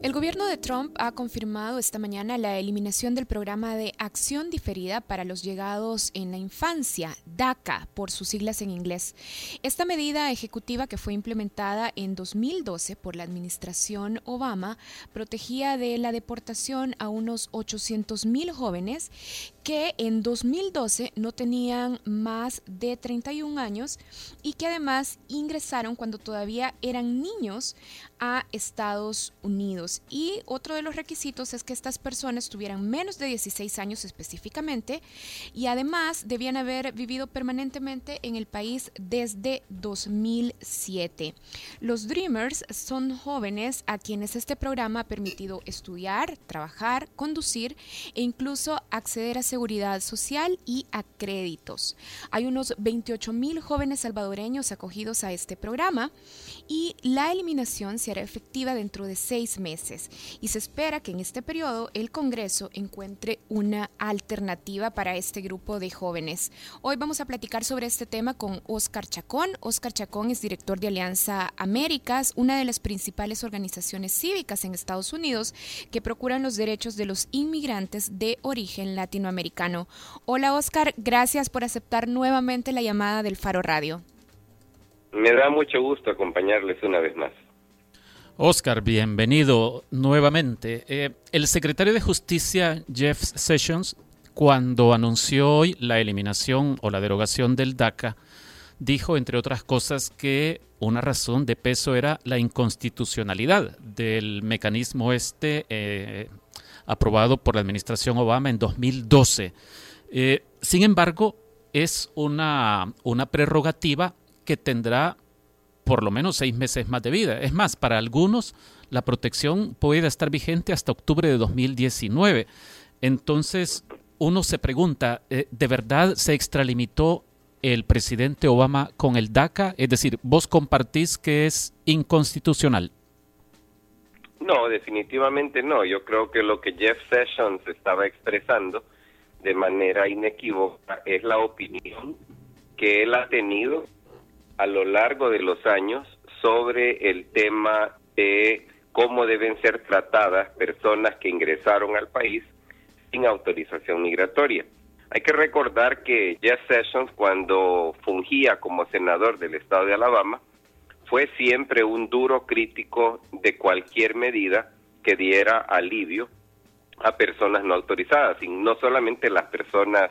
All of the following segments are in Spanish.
El gobierno de Trump ha confirmado esta mañana la eliminación del programa de acción diferida para los llegados en la infancia, DACA, por sus siglas en inglés. Esta medida ejecutiva que fue implementada en 2012 por la administración Obama protegía de la deportación a unos 800.000 jóvenes que en 2012 no tenían más de 31 años y que además ingresaron cuando todavía eran niños a Estados Unidos. Y otro de los requisitos es que estas personas tuvieran menos de 16 años específicamente y además debían haber vivido permanentemente en el país desde 2007. Los Dreamers son jóvenes a quienes este programa ha permitido estudiar, trabajar, conducir e incluso acceder a social y a créditos. Hay unos 28 mil jóvenes salvadoreños acogidos a este programa y la eliminación se hará efectiva dentro de seis meses y se espera que en este periodo el Congreso encuentre una alternativa para este grupo de jóvenes. Hoy vamos a platicar sobre este tema con Oscar Chacón. Oscar Chacón es director de Alianza Américas, una de las principales organizaciones cívicas en Estados Unidos que procuran los derechos de los inmigrantes de origen latinoamericano. Hola Oscar, gracias por aceptar nuevamente la llamada del Faro Radio. Me da mucho gusto acompañarles una vez más. Oscar, bienvenido nuevamente. Eh, el secretario de Justicia, Jeff Sessions, cuando anunció hoy la eliminación o la derogación del DACA, dijo, entre otras cosas, que una razón de peso era la inconstitucionalidad del mecanismo este eh, aprobado por la administración Obama en 2012. Eh, sin embargo, es una, una prerrogativa que tendrá por lo menos seis meses más de vida. Es más, para algunos la protección puede estar vigente hasta octubre de 2019. Entonces, uno se pregunta, eh, ¿de verdad se extralimitó el presidente Obama con el DACA? Es decir, ¿vos compartís que es inconstitucional? No, definitivamente no. Yo creo que lo que Jeff Sessions estaba expresando de manera inequívoca es la opinión que él ha tenido a lo largo de los años sobre el tema de cómo deben ser tratadas personas que ingresaron al país sin autorización migratoria. Hay que recordar que Jeff Sessions, cuando fungía como senador del estado de Alabama, fue siempre un duro crítico de cualquier medida que diera alivio a personas no autorizadas, y no solamente las personas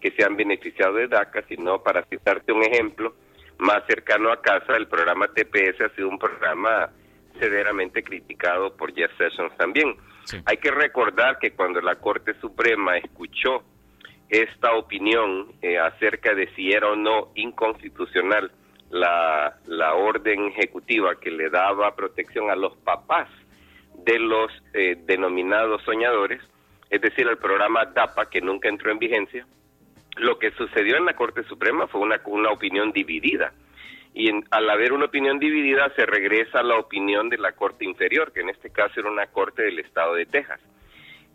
que se han beneficiado de DACA, sino para citarte un ejemplo más cercano a casa, el programa TPS ha sido un programa severamente criticado por Jeff Sessions también. Hay que recordar que cuando la Corte Suprema escuchó esta opinión eh, acerca de si era o no inconstitucional la, orden ejecutiva que le daba protección a los papás de los eh, denominados soñadores, es decir, el programa DAPA, que nunca entró en vigencia, lo que sucedió en la Corte Suprema fue una, una opinión dividida. Y al haber una opinión dividida, se regresa a la opinión de la Corte Inferior, que en este caso era una Corte del Estado de Texas,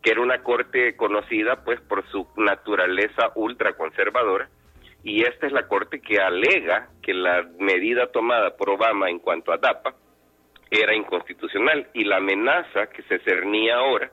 que era una Corte conocida pues por su naturaleza ultraconservadora, y esta es la Corte que alega que la medida tomada por Obama en cuanto a DAPA era inconstitucional y la amenaza que se cernía ahora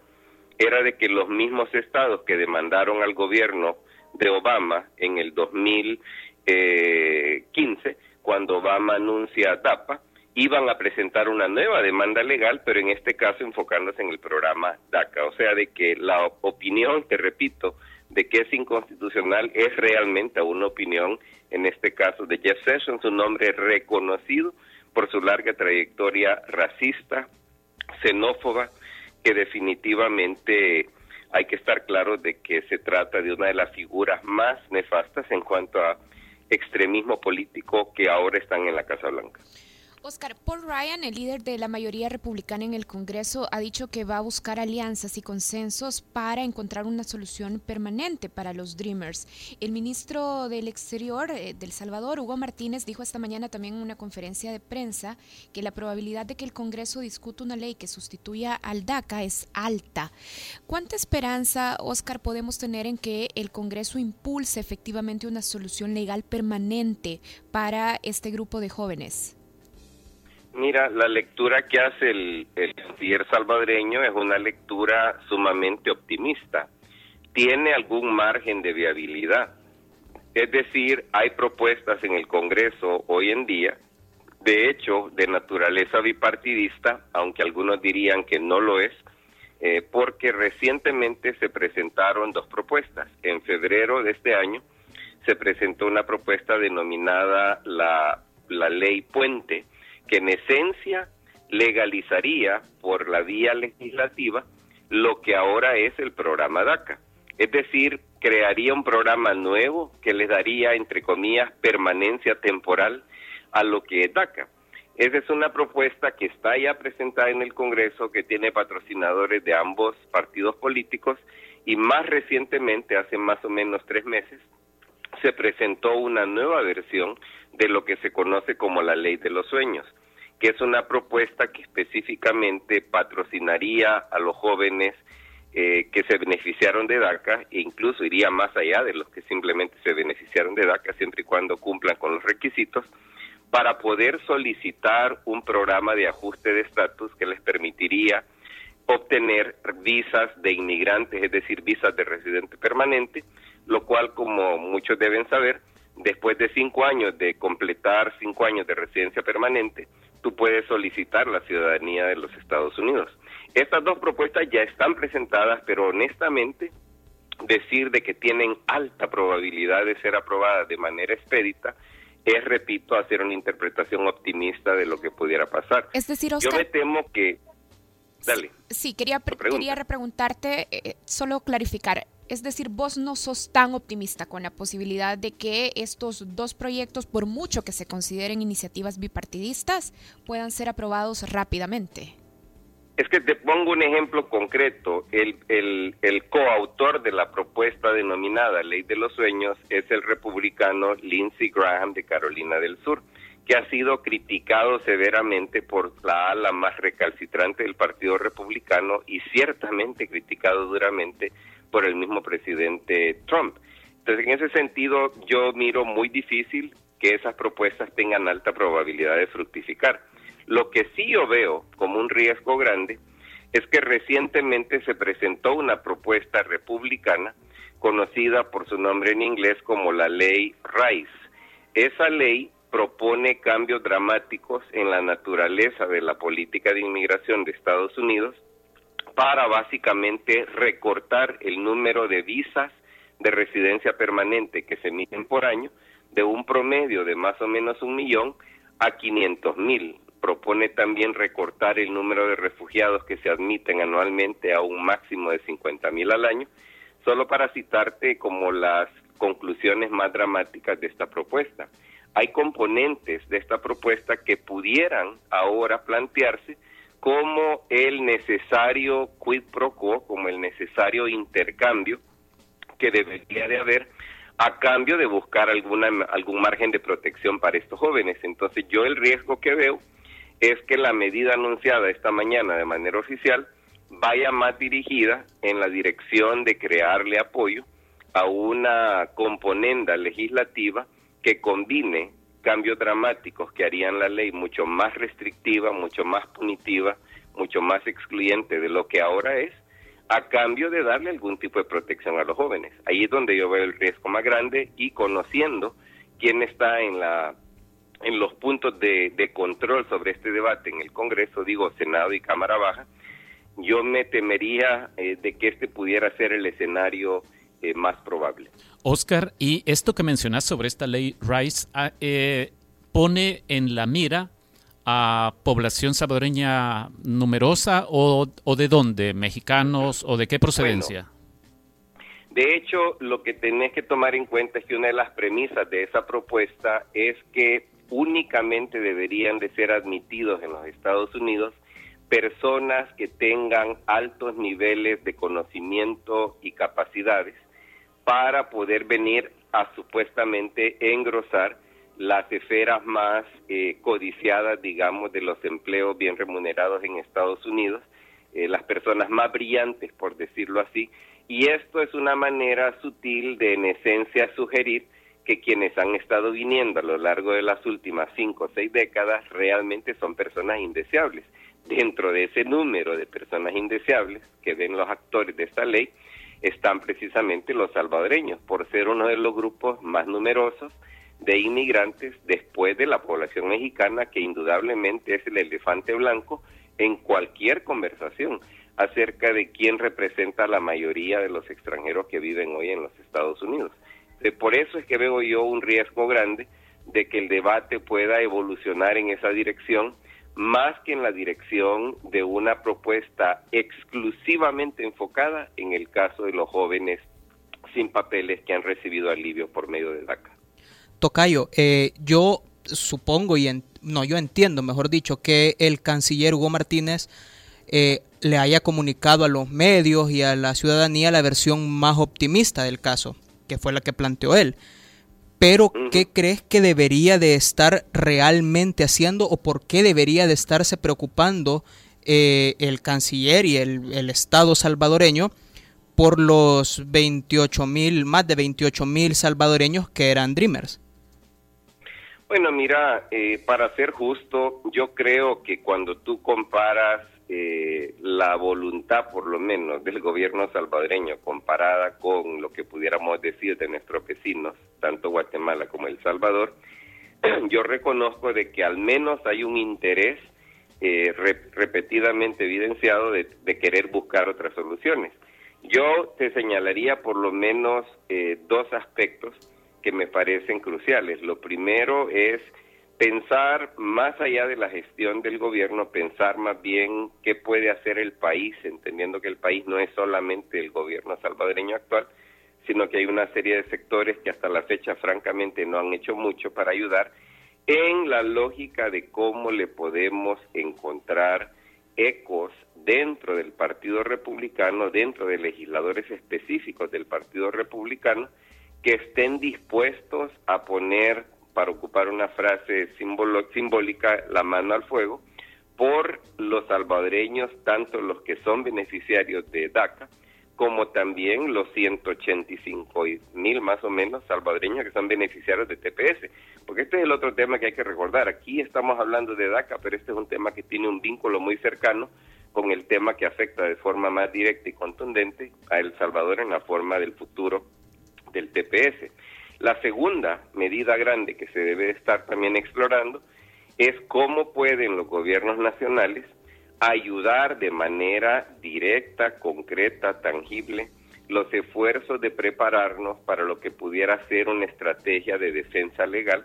era de que los mismos estados que demandaron al gobierno de Obama en el 2015, cuando Obama anuncia DAPA, iban a presentar una nueva demanda legal, pero en este caso enfocándose en el programa DACA. O sea, de que la opinión, te repito, de que es inconstitucional es realmente una opinión, en este caso de Jeff Sessions, un hombre reconocido por su larga trayectoria racista, xenófoba, que definitivamente hay que estar claro de que se trata de una de las figuras más nefastas en cuanto a extremismo político que ahora están en la Casa Blanca. Oscar, Paul Ryan, el líder de la mayoría republicana en el Congreso, ha dicho que va a buscar alianzas y consensos para encontrar una solución permanente para los Dreamers. El ministro del Exterior eh, del Salvador, Hugo Martínez, dijo esta mañana también en una conferencia de prensa que la probabilidad de que el Congreso discuta una ley que sustituya al DACA es alta. ¿Cuánta esperanza, Oscar, podemos tener en que el Congreso impulse efectivamente una solución legal permanente para este grupo de jóvenes? Mira, la lectura que hace el, el salvadoreño es una lectura sumamente optimista. Tiene algún margen de viabilidad. Es decir, hay propuestas en el Congreso hoy en día, de hecho, de naturaleza bipartidista, aunque algunos dirían que no lo es, eh, porque recientemente se presentaron dos propuestas. En febrero de este año se presentó una propuesta denominada la, la ley puente, que en esencia legalizaría por la vía legislativa lo que ahora es el programa DACA. Es decir, crearía un programa nuevo que le daría, entre comillas, permanencia temporal a lo que es DACA. Esa es una propuesta que está ya presentada en el Congreso, que tiene patrocinadores de ambos partidos políticos y más recientemente, hace más o menos tres meses, se presentó una nueva versión de lo que se conoce como la ley de los sueños, que es una propuesta que específicamente patrocinaría a los jóvenes eh, que se beneficiaron de DACA e incluso iría más allá de los que simplemente se beneficiaron de DACA siempre y cuando cumplan con los requisitos para poder solicitar un programa de ajuste de estatus que les permitiría obtener visas de inmigrantes, es decir, visas de residente permanente, lo cual, como muchos deben saber, después de cinco años de completar cinco años de residencia permanente, tú puedes solicitar la ciudadanía de los Estados Unidos. Estas dos propuestas ya están presentadas, pero honestamente decir de que tienen alta probabilidad de ser aprobadas de manera expedita es, repito, hacer una interpretación optimista de lo que pudiera pasar. Es decir, Oscar, Yo me temo que... Dale. Sí, quería, quería repreguntarte, eh, solo clarificar. Es decir, vos no sos tan optimista con la posibilidad de que estos dos proyectos, por mucho que se consideren iniciativas bipartidistas, puedan ser aprobados rápidamente. Es que te pongo un ejemplo concreto. El, coautor de la propuesta denominada Ley de los Sueños es el republicano Lindsey Graham de Carolina del Sur, que ha sido criticado severamente por la ala más recalcitrante del Partido Republicano y ciertamente criticado duramente por el mismo presidente Trump. Entonces, en ese sentido, yo miro muy difícil que esas propuestas tengan alta probabilidad de fructificar. Lo que sí yo veo como un riesgo grande es que recientemente se presentó una propuesta republicana conocida por su nombre en inglés como la ley Rice. Esa ley propone cambios dramáticos en la naturaleza de la política de inmigración de Estados Unidos para básicamente recortar el número de visas de residencia permanente que se emiten por año de un promedio de más o menos un millón a 500 mil propone también recortar el número de refugiados que se admiten anualmente a un máximo de 50 mil al año, solo para citarte como las conclusiones más dramáticas de esta propuesta. Hay componentes de esta propuesta que pudieran ahora plantearse como el necesario quid pro quo, como el necesario intercambio que debería de haber a cambio de buscar alguna, algún margen de protección para estos jóvenes. Entonces yo el riesgo que veo es que la medida anunciada esta mañana de manera oficial vaya más dirigida en la dirección de crearle apoyo a una componenda legislativa que combine cambios dramáticos que harían la ley mucho más restrictiva, mucho más punitiva, mucho más excluyente de lo que ahora es, a cambio de darle algún tipo de protección a los jóvenes. Ahí es donde yo veo el riesgo más grande y conociendo quién está en la en los puntos de, control sobre este debate en el Congreso, digo Senado y Cámara Baja, yo me temería eh, de que este pudiera ser el escenario eh, más probable. Oscar, y esto que mencionas sobre esta ley Rice ah, eh, pone en la mira a población salvadoreña numerosa o, de dónde, mexicanos o de qué procedencia. de hecho, lo que tenés que tomar en cuenta es que una de las premisas de esa propuesta es que únicamente deberían de ser admitidos en los Estados Unidos personas que tengan altos niveles de conocimiento y capacidades para poder venir a supuestamente engrosar las esferas más eh, codiciadas, digamos, de los empleos bien remunerados en Estados Unidos, eh, las personas más brillantes, por decirlo así, y esto es una manera sutil de, en esencia, sugerir que quienes han estado viniendo a lo largo de las últimas cinco o seis décadas realmente son personas indeseables. Dentro de ese número de personas indeseables que ven los actores de esta ley están precisamente los salvadoreños, por ser uno de los grupos más numerosos de inmigrantes después de la población mexicana, que indudablemente es el elefante blanco en cualquier conversación acerca de quién representa la mayoría de los extranjeros que viven hoy en los Estados Unidos. Por eso es que veo yo un riesgo grande de que el debate pueda evolucionar en esa dirección, más que en la dirección de una propuesta exclusivamente enfocada en el caso de los jóvenes sin papeles que han recibido alivio por medio de DACA. Tocayo, eh, yo supongo y no, yo entiendo, mejor dicho, que el canciller Hugo Martínez eh, le haya comunicado a los medios y a la ciudadanía la versión más optimista del caso que fue la que planteó él. Pero, ¿qué crees que debería de estar realmente haciendo o por qué debería de estarse preocupando eh, el canciller y el, Estado salvadoreño por los 28 mil, más de 28 mil salvadoreños que eran Dreamers? Bueno, mira, eh, para ser justo, yo creo que cuando tú comparas eh, la voluntad, por lo menos, del gobierno salvadoreño comparada con lo que pudiéramos decir de nuestros vecinos, tanto Guatemala como El Salvador, yo reconozco de que al menos hay un interés eh, repetidamente evidenciado de, querer buscar otras soluciones. Yo te señalaría por lo menos eh, dos aspectos que me parecen cruciales. Lo primero es pensar más allá de la gestión del gobierno, pensar más bien qué puede hacer el país, entendiendo que el país no es solamente el gobierno salvadoreño actual, sino que hay una serie de sectores que hasta la fecha francamente no han hecho mucho para ayudar en la lógica de cómo le podemos encontrar ecos dentro del Partido Republicano, dentro de legisladores específicos del Partido Republicano, que estén dispuestos a poner para ocupar una frase simbólica, la mano al fuego, por los salvadoreños, tanto los que son beneficiarios de DACA, como también los 185 mil más o menos salvadoreños que son beneficiarios de TPS. Porque este es el otro tema que hay que recordar. Aquí estamos hablando de DACA, pero este es un tema que tiene un vínculo muy cercano con el tema que afecta de forma más directa y contundente a El Salvador en la forma del futuro del TPS. La segunda medida grande que se debe estar también explorando es cómo pueden los gobiernos nacionales ayudar de manera directa, concreta, tangible, los esfuerzos de prepararnos para lo que pudiera ser una estrategia de defensa legal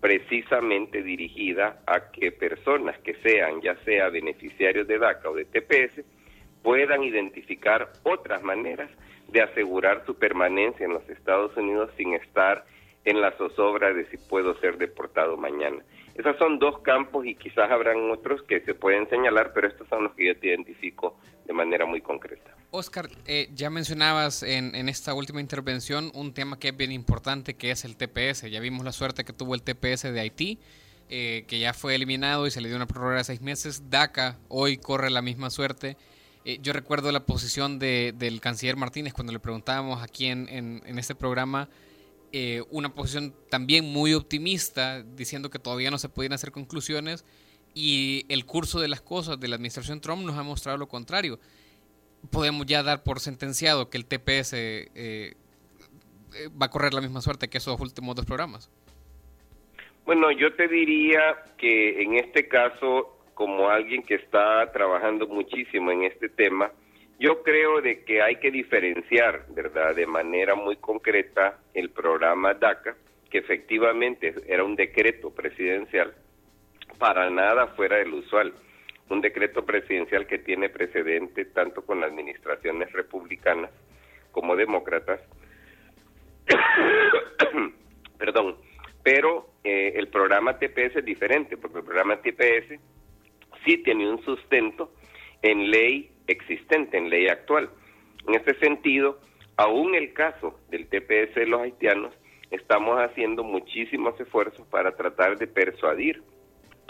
precisamente dirigida a que personas que sean ya sea beneficiarios de DACA o de TPS puedan identificar otras maneras de asegurar su permanencia en los Estados Unidos sin estar en la zozobra de si puedo ser deportado mañana. Esos son dos campos y quizás habrán otros que se pueden señalar, pero estos son los que yo te identifico de manera muy concreta. Oscar, eh, ya mencionabas en, esta última intervención un tema que es bien importante, que es el TPS. Ya vimos la suerte que tuvo el TPS de Haití, eh, que ya fue eliminado y se le dio una prórroga de seis meses. DACA hoy corre la misma suerte. Eh, yo recuerdo la posición del canciller Martínez cuando le preguntábamos aquí en, en, este programa, eh, una posición también muy optimista, diciendo que todavía no se podían hacer conclusiones y el curso de las cosas de la administración Trump nos ha mostrado lo contrario. Podemos ya dar por sentenciado que el TPS eh, va a correr la misma suerte que esos últimos dos programas. Bueno, yo te diría que en este caso como alguien que está trabajando muchísimo en este tema, yo creo de que hay que diferenciar, ¿verdad?, de manera muy concreta el programa DACA, que efectivamente era un decreto presidencial, para nada fuera del usual. Un decreto presidencial que tiene precedente tanto con las administraciones republicanas como demócratas. Perdón, pero eh, el programa TPS es diferente, porque el programa TPS sí tiene un sustento en ley existente, en ley actual. En este sentido, aún el caso del TPS de los haitianos, estamos haciendo muchísimos esfuerzos para tratar de persuadir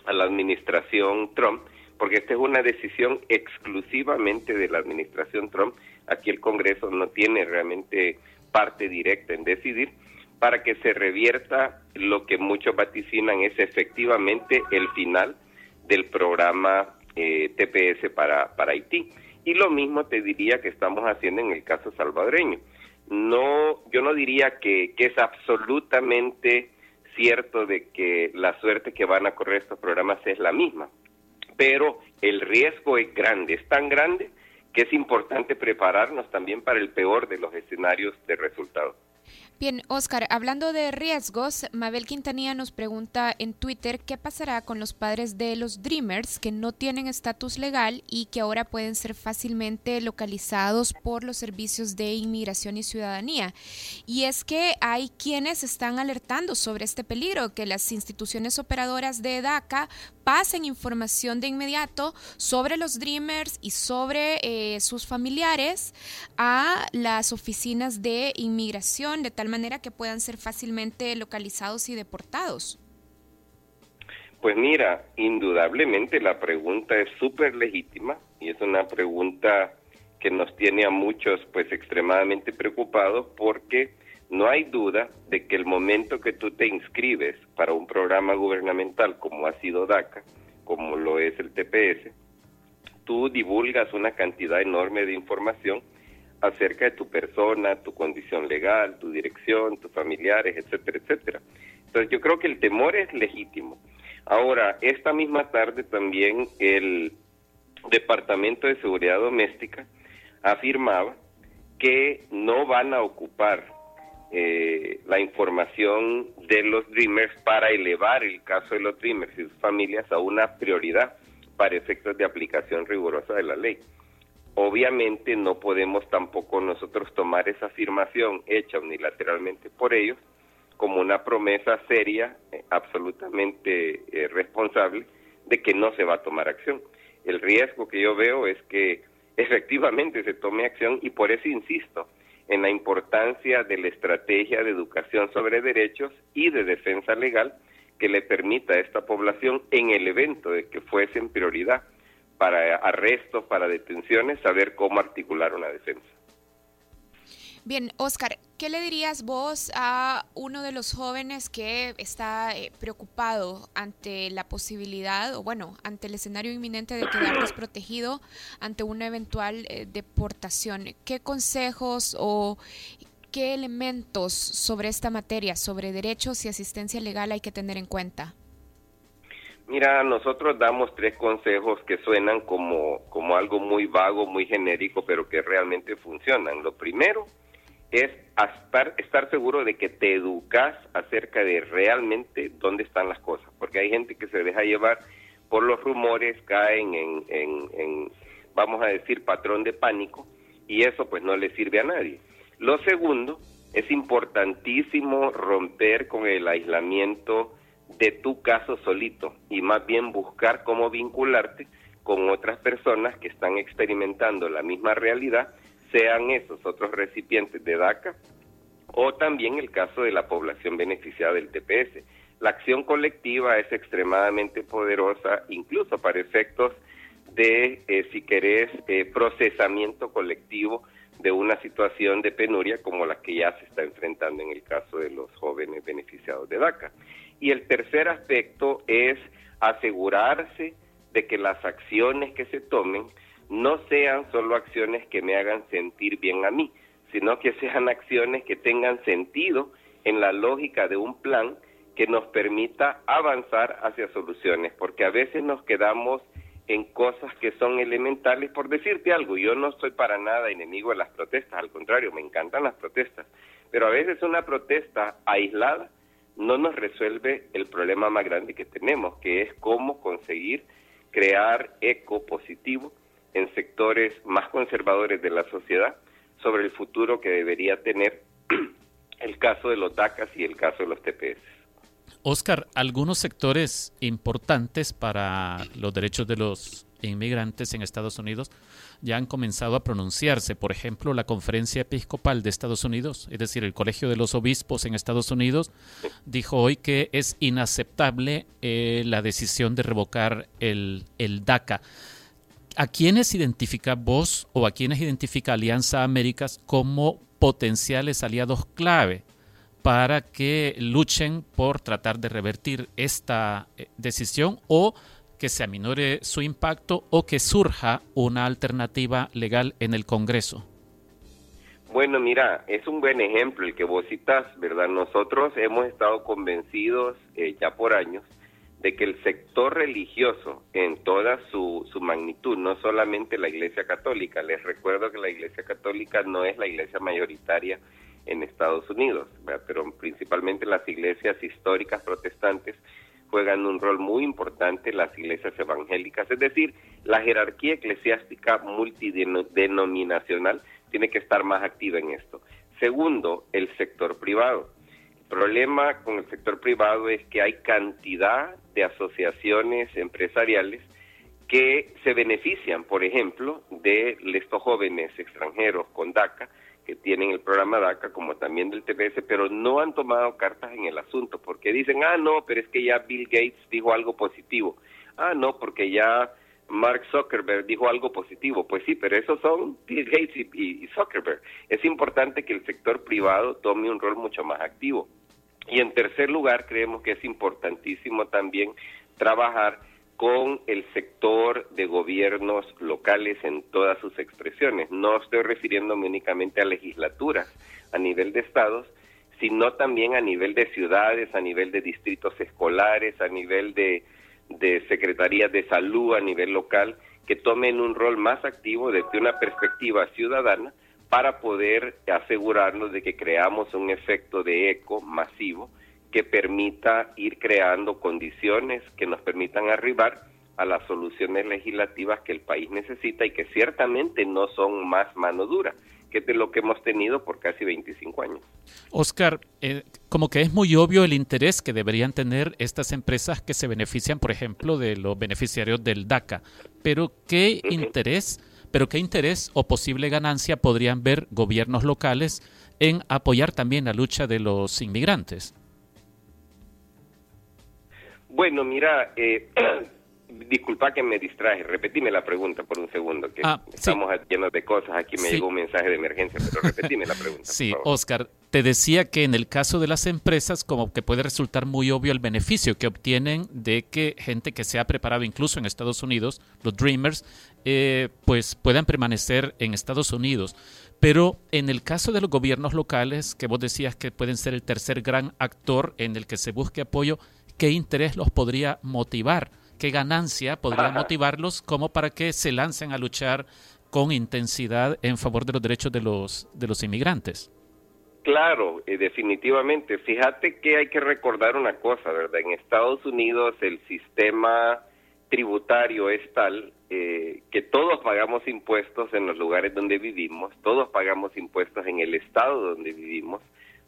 a la administración Trump, porque esta es una decisión exclusivamente de la administración Trump. Aquí el Congreso no tiene realmente parte directa en decidir, para que se revierta lo que muchos vaticinan es efectivamente el final del programa eh, TPS para, para Haití. Y lo mismo te diría que estamos haciendo en el caso salvadoreño. No, yo no diría que, que es absolutamente cierto de que la suerte que van a correr estos programas es la misma, pero el riesgo es grande, es tan grande que es importante prepararnos también para el peor de los escenarios de resultados. Bien, Oscar, hablando de riesgos, Mabel Quintanilla nos pregunta en Twitter qué pasará con los padres de los Dreamers que no tienen estatus legal y que ahora pueden ser fácilmente localizados por los servicios de inmigración y ciudadanía. Y es que hay quienes están alertando sobre este peligro, que las instituciones operadoras de DACA pasen información de inmediato sobre los Dreamers y sobre eh, sus familiares a las oficinas de inmigración de manera que puedan ser fácilmente localizados y deportados. Pues mira, indudablemente la pregunta es súper legítima y es una pregunta que nos tiene a muchos pues extremadamente preocupados porque no hay duda de que el momento que tú te inscribes para un programa gubernamental como ha sido DACA, como lo es el TPS, tú divulgas una cantidad enorme de información acerca de tu persona, tu condición legal, tu dirección, tus familiares, etcétera, etcétera. Entonces yo creo que el temor es legítimo. Ahora, esta misma tarde también el Departamento de Seguridad Doméstica afirmaba que no van a ocupar eh, la información de los Dreamers para elevar el caso de los Dreamers y sus familias a una prioridad para efectos de aplicación rigurosa de la ley. Obviamente no podemos tampoco nosotros tomar esa afirmación hecha unilateralmente por ellos como una promesa seria, eh, absolutamente eh, responsable, de que no se va a tomar acción. El riesgo que yo veo es que efectivamente se tome acción y por eso insisto, en la importancia de la estrategia de educación sobre derechos y de defensa legal que le permita a esta población, en el evento de que fuesen prioridad para arrestos, para detenciones, saber cómo articular una defensa. Bien, Oscar, ¿qué le dirías vos a uno de los jóvenes que está eh, preocupado ante la posibilidad, o bueno, ante el escenario inminente de quedar desprotegido ante una eventual eh, deportación? ¿Qué consejos o qué elementos sobre esta materia, sobre derechos y asistencia legal hay que tener en cuenta? Mira, nosotros damos tres consejos que suenan como, como algo muy vago, muy genérico, pero que realmente funcionan. Lo primero es estar, estar seguro de que te educas acerca de realmente dónde están las cosas, porque hay gente que se deja llevar por los rumores, caen en, en, vamos a decir, patrón de pánico, y eso pues no le sirve a nadie. Lo segundo, es importantísimo romper con el aislamiento de tu caso solito y más bien buscar cómo vincularte con otras personas que están experimentando la misma realidad sean esos otros recipientes de DACA o también el caso de la población beneficiada del TPS. La acción colectiva es extremadamente poderosa, incluso para efectos de, eh, si querés, eh, procesamiento colectivo de una situación de penuria como la que ya se está enfrentando en el caso de los jóvenes beneficiados de DACA. Y el tercer aspecto es asegurarse de que las acciones que se tomen no sean solo acciones que me hagan sentir bien a mí, sino que sean acciones que tengan sentido en la lógica de un plan que nos permita avanzar hacia soluciones, porque a veces nos quedamos en cosas que son elementales. Por decirte algo, yo no soy para nada enemigo de las protestas, al contrario, me encantan las protestas, pero a veces una protesta aislada no nos resuelve el problema más grande que tenemos, que es cómo conseguir crear eco positivo en sectores más conservadores de la sociedad sobre el futuro que debería tener el caso de los DACAS y el caso de los TPS. Oscar, algunos sectores importantes para los derechos de los inmigrantes en Estados Unidos ya han comenzado a pronunciarse. Por ejemplo, la Conferencia Episcopal de Estados Unidos, es decir, el Colegio de los Obispos en Estados Unidos, dijo hoy que es inaceptable eh, la decisión de revocar el, el DACA. ¿A quiénes identifica vos o a quiénes identifica Alianza Américas como potenciales aliados clave para que luchen por tratar de revertir esta eh, decisión o que se aminore su impacto o que surja una alternativa legal en el Congreso? Bueno, mira, es un buen ejemplo el que vos citas, ¿verdad? Nosotros hemos estado convencidos eh, ya por años de que el sector religioso en toda su, su magnitud, no solamente la Iglesia Católica, les recuerdo que la Iglesia Católica no es la iglesia mayoritaria en Estados Unidos, pero principalmente las iglesias históricas protestantes juegan un rol muy importante las iglesias evangélicas, es decir, la jerarquía eclesiástica multidenominacional tiene que estar más activa en esto. Segundo, el sector privado. El problema con el sector privado es que hay cantidad de asociaciones empresariales que se benefician, por ejemplo, de estos jóvenes extranjeros con DACA, que tienen el programa DACA, como también del TPS, pero no han tomado cartas en el asunto, porque dicen, ah, no, pero es que ya Bill Gates dijo algo positivo. Ah, no, porque ya Mark Zuckerberg dijo algo positivo. Pues sí, pero esos son Bill Gates y, Zuckerberg. Es importante que el sector privado tome un rol mucho más activo. Y en tercer lugar, creemos que es importantísimo también trabajar con el sector de gobiernos locales en todas sus expresiones. No estoy refiriéndome únicamente a legislaturas a nivel de estados, sino también a nivel de ciudades, a nivel de distritos escolares, a nivel de, de secretarías de salud a nivel local, que tomen un rol más activo desde una perspectiva ciudadana para poder asegurarnos de que creamos un efecto de eco masivo que permita ir creando condiciones que nos permitan arribar a las soluciones legislativas que el país necesita y que ciertamente no son más mano dura que de lo que hemos tenido por casi 25 años. Oscar, eh, como que es muy obvio el interés que deberían tener estas empresas que se benefician, por ejemplo, de los beneficiarios del DACA, pero ¿qué interés, pero qué interés o posible ganancia podrían ver gobiernos locales en apoyar también la lucha de los inmigrantes? Bueno, mira, eh, disculpa que me distraje, repetime la pregunta por un segundo, que ah, estamos llenos de cosas, aquí me llegó un mensaje de emergencia, pero repetime la pregunta. Sí, Oscar, te decía que en el caso de las empresas como que puede resultar muy obvio el beneficio que obtienen de que gente que se ha preparado incluso en Estados Unidos, los Dreamers, eh, pues puedan permanecer en Estados Unidos. Pero en el caso de los gobiernos locales, que vos decías que pueden ser el tercer gran actor en el que se busque apoyo, qué interés los podría motivar, qué ganancia podría motivarlos como para que se lancen a luchar con intensidad en favor de los derechos de los, de los inmigrantes. Claro, definitivamente. Fíjate que hay que recordar una cosa, ¿verdad? En Estados Unidos el sistema tributario es tal eh, que todos pagamos impuestos en los lugares donde vivimos, todos pagamos impuestos en el estado donde vivimos,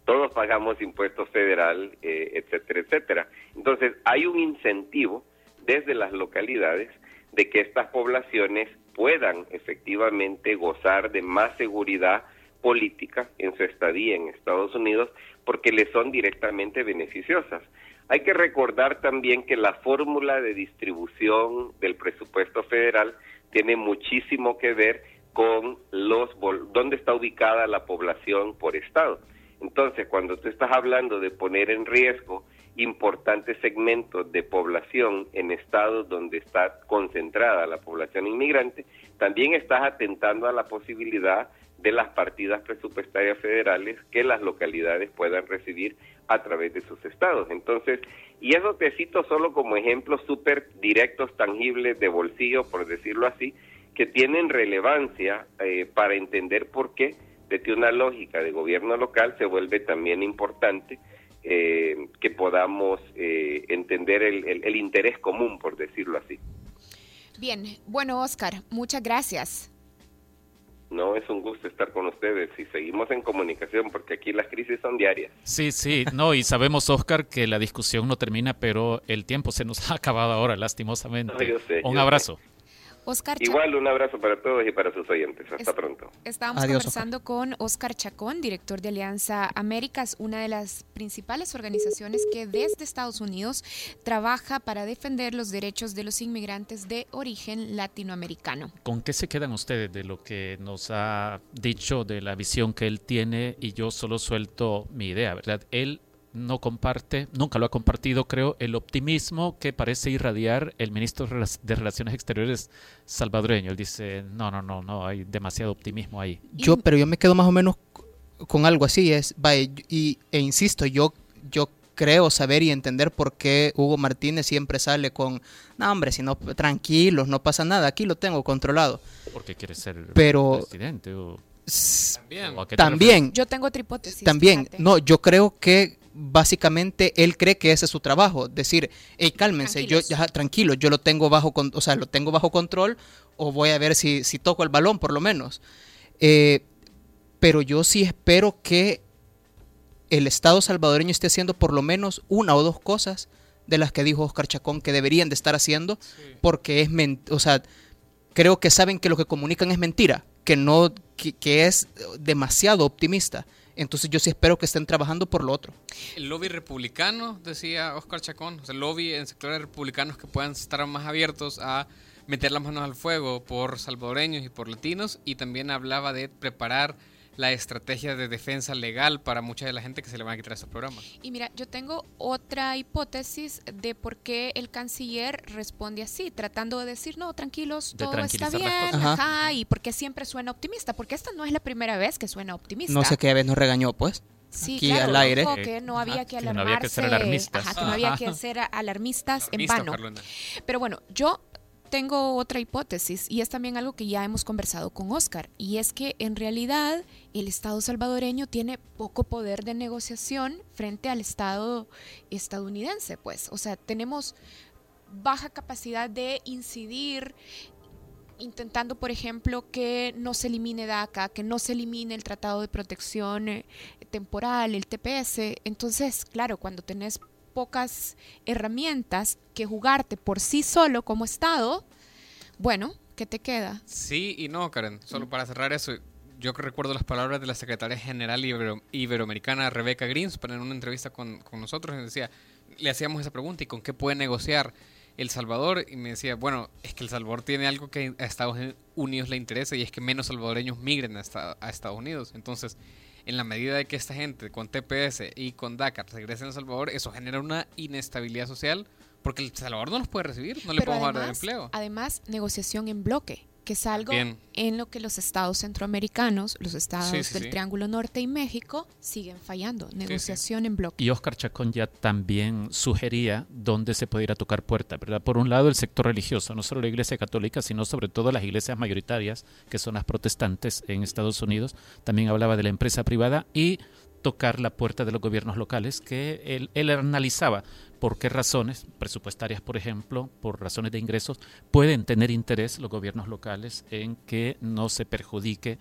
todos pagamos impuestos federal, eh, etcétera, etcétera. Entonces, hay un incentivo desde las localidades de que estas poblaciones puedan efectivamente gozar de más seguridad política en su estadía en Estados Unidos porque les son directamente beneficiosas. Hay que recordar también que la fórmula de distribución del presupuesto federal tiene muchísimo que ver con los dónde está ubicada la población por estado. Entonces, cuando tú estás hablando de poner en riesgo importantes segmentos de población en estados donde está concentrada la población inmigrante, también estás atentando a la posibilidad de las partidas presupuestarias federales que las localidades puedan recibir a través de sus estados. Entonces, y eso te cito solo como ejemplos súper directos, tangibles, de bolsillo, por decirlo así, que tienen relevancia eh, para entender por qué desde una lógica de gobierno local se vuelve también importante eh, que podamos eh, entender el, el interés común, por decirlo así. Bien, bueno, Oscar, muchas gracias. No, es un gusto estar con ustedes y seguimos en comunicación porque aquí las crisis son diarias. Sí, sí, no, y sabemos, Oscar, que la discusión no termina, pero el tiempo se nos ha acabado ahora, lastimosamente. un abrazo. Oscar Igual un abrazo para todos y para sus oyentes. Hasta pronto. Estábamos conversando con Oscar Chacón, director de Alianza Américas, una de las principales organizaciones que desde Estados Unidos trabaja para defender los derechos de los inmigrantes de origen latinoamericano. ¿Con qué se quedan ustedes de lo que nos ha dicho, de la visión que él tiene? Y yo solo suelto mi idea, ¿verdad? Él no comparte, nunca lo ha compartido, creo, el optimismo que parece irradiar el ministro de Relaciones Exteriores salvadoreño. Él dice, no, no, no, no, hay demasiado optimismo ahí. Yo, pero yo me quedo más o menos con algo así, es, y, e insisto, yo, yo creo saber y entender por qué Hugo Martínez siempre sale con, no hombre, si no, tranquilos, no pasa nada, aquí lo tengo controlado. Porque quiere ser pero, presidente o... También. También. Yo tengo otra hipótesis. También. No, yo creo que básicamente él cree que ese es su trabajo, decir, hey, cálmense, yo ya tranquilo, yo lo tengo bajo, o sea, lo tengo bajo control o voy a ver si, si toco el balón por lo menos. Eh, pero yo sí espero que el Estado salvadoreño esté haciendo por lo menos una o dos cosas de las que dijo Oscar Chacón que deberían de estar haciendo, porque es, o sea, creo que saben que lo que comunican es mentira, que no, que es demasiado optimista. Entonces yo sí espero que estén trabajando por lo otro. El lobby republicano, decía Oscar Chacón, el lobby en sectores republicanos que puedan estar más abiertos a meter las manos al fuego por salvadoreños y por latinos y también hablaba de preparar la estrategia de defensa legal para mucha de la gente que se le van a quitar estos programas. Y mira, yo tengo otra hipótesis de por qué el canciller responde así, tratando de decir, no, tranquilos, todo está bien, ajá. y porque siempre suena optimista, porque esta no es la primera vez que suena optimista. No sé qué vez nos regañó, pues. Sí, aquí al aire. que no había que alarmarse. no había que ser alarmistas. Ajá, que no había que ser alarmistas en vano. Pero bueno, yo tengo otra hipótesis y es también algo que ya hemos conversado con Oscar y es que en realidad el Estado salvadoreño tiene poco poder de negociación frente al Estado estadounidense, pues, o sea, tenemos baja capacidad de incidir intentando, por ejemplo, que no se elimine DACA, que no se elimine el Tratado de Protección eh, Temporal, el TPS. Entonces, claro, cuando tenés pocas herramientas que jugarte por sí solo como Estado, bueno, ¿qué te queda? Sí y no, Karen. Solo para cerrar eso, yo recuerdo las palabras de la secretaria general iberoamericana Rebeca Greenspan en una entrevista con, nosotros. Le hacíamos esa pregunta, ¿y con qué puede negociar El Salvador? Y me decía, bueno, es que El Salvador tiene algo que a Estados Unidos le interesa y es que menos salvadoreños migren a Estados Unidos. Entonces, en la medida de que esta gente con TPS y con DACA regrese a El Salvador, eso genera una inestabilidad social porque El Salvador no los puede recibir, no le podemos dar empleo. Además, negociación en bloque que es algo en lo que los estados centroamericanos, los estados del Triángulo Norte y México siguen fallando. Negociación en bloque. Y Oscar Chacón ya también sugería dónde se puede ir a tocar puerta, ¿verdad? Por un lado, el sector religioso, no solo la Iglesia Católica, sino sobre todo las iglesias mayoritarias, que son las protestantes en Estados Unidos. También hablaba de la empresa privada y tocar la puerta de los gobiernos locales, que él, él analizaba por qué razones, presupuestarias por ejemplo, por razones de ingresos, pueden tener interés los gobiernos locales en que no se perjudique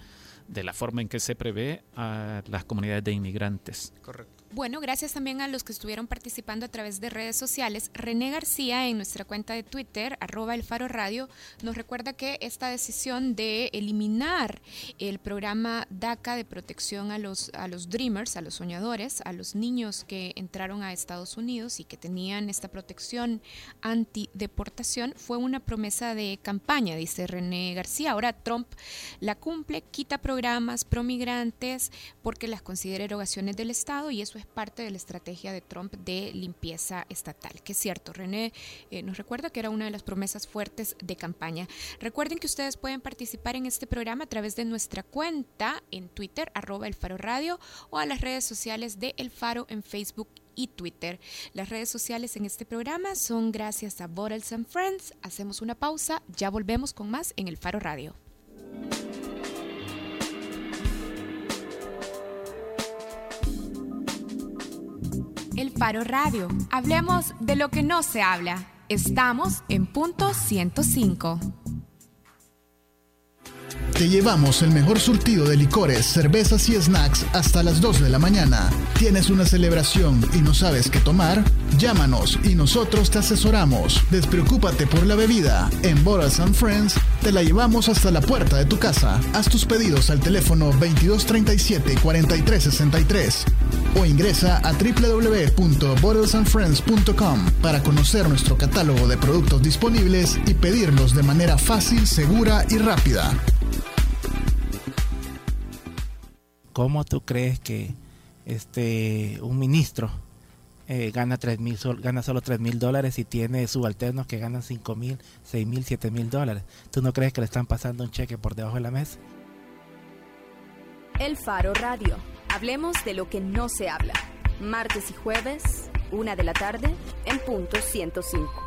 de la forma en que se prevé a las comunidades de inmigrantes. Correcto. Bueno, gracias también a los que estuvieron participando a través de redes sociales. René García en nuestra cuenta de Twitter, arroba el Faro Radio, nos recuerda que esta decisión de eliminar el programa DACA de protección a los, a los Dreamers, a los soñadores, a los niños que entraron a Estados Unidos y que tenían esta protección antideportación, fue una promesa de campaña, dice René García. Ahora Trump la cumple, quita programas promigrantes porque las considera erogaciones del Estado y eso es parte de la estrategia de Trump de limpieza estatal. Que es cierto, René eh, nos recuerda que era una de las promesas fuertes de campaña. Recuerden que ustedes pueden participar en este programa a través de nuestra cuenta en Twitter, arroba el Faro Radio, o a las redes sociales de El Faro en Facebook y Twitter. Las redes sociales en este programa son gracias a Bottles and Friends. Hacemos una pausa, ya volvemos con más en El Faro Radio. El Faro Radio. Hablemos de lo que no se habla. Estamos en punto 105. Te llevamos el mejor surtido de licores, cervezas y snacks hasta las 2 de la mañana. ¿Tienes una celebración y no sabes qué tomar? Llámanos y nosotros te asesoramos. Despreocúpate por la bebida. En Bottles and Friends te la llevamos hasta la puerta de tu casa. Haz tus pedidos al teléfono 2237-4363 o ingresa a www.bottlesandfriends.com para conocer nuestro catálogo de productos disponibles y pedirlos de manera fácil, segura y rápida. ¿Cómo tú crees que este un ministro eh, gana tres mil gana solo tres mil dólares y tiene subalternos que ganan cinco mil, seis mil, siete mil dólares? ¿Tú no crees que le están pasando un cheque por debajo de la mesa? El Faro Radio. Hablemos de lo que no se habla. Martes y jueves, una de la tarde, en punto 105.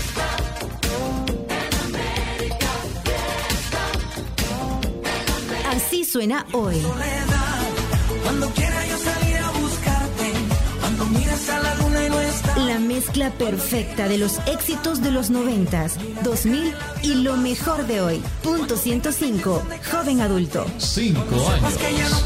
Miras a la mezcla perfecta de los éxitos de los noventas, 2000 y lo mejor de hoy. Punto 105, joven adulto. Cinco años.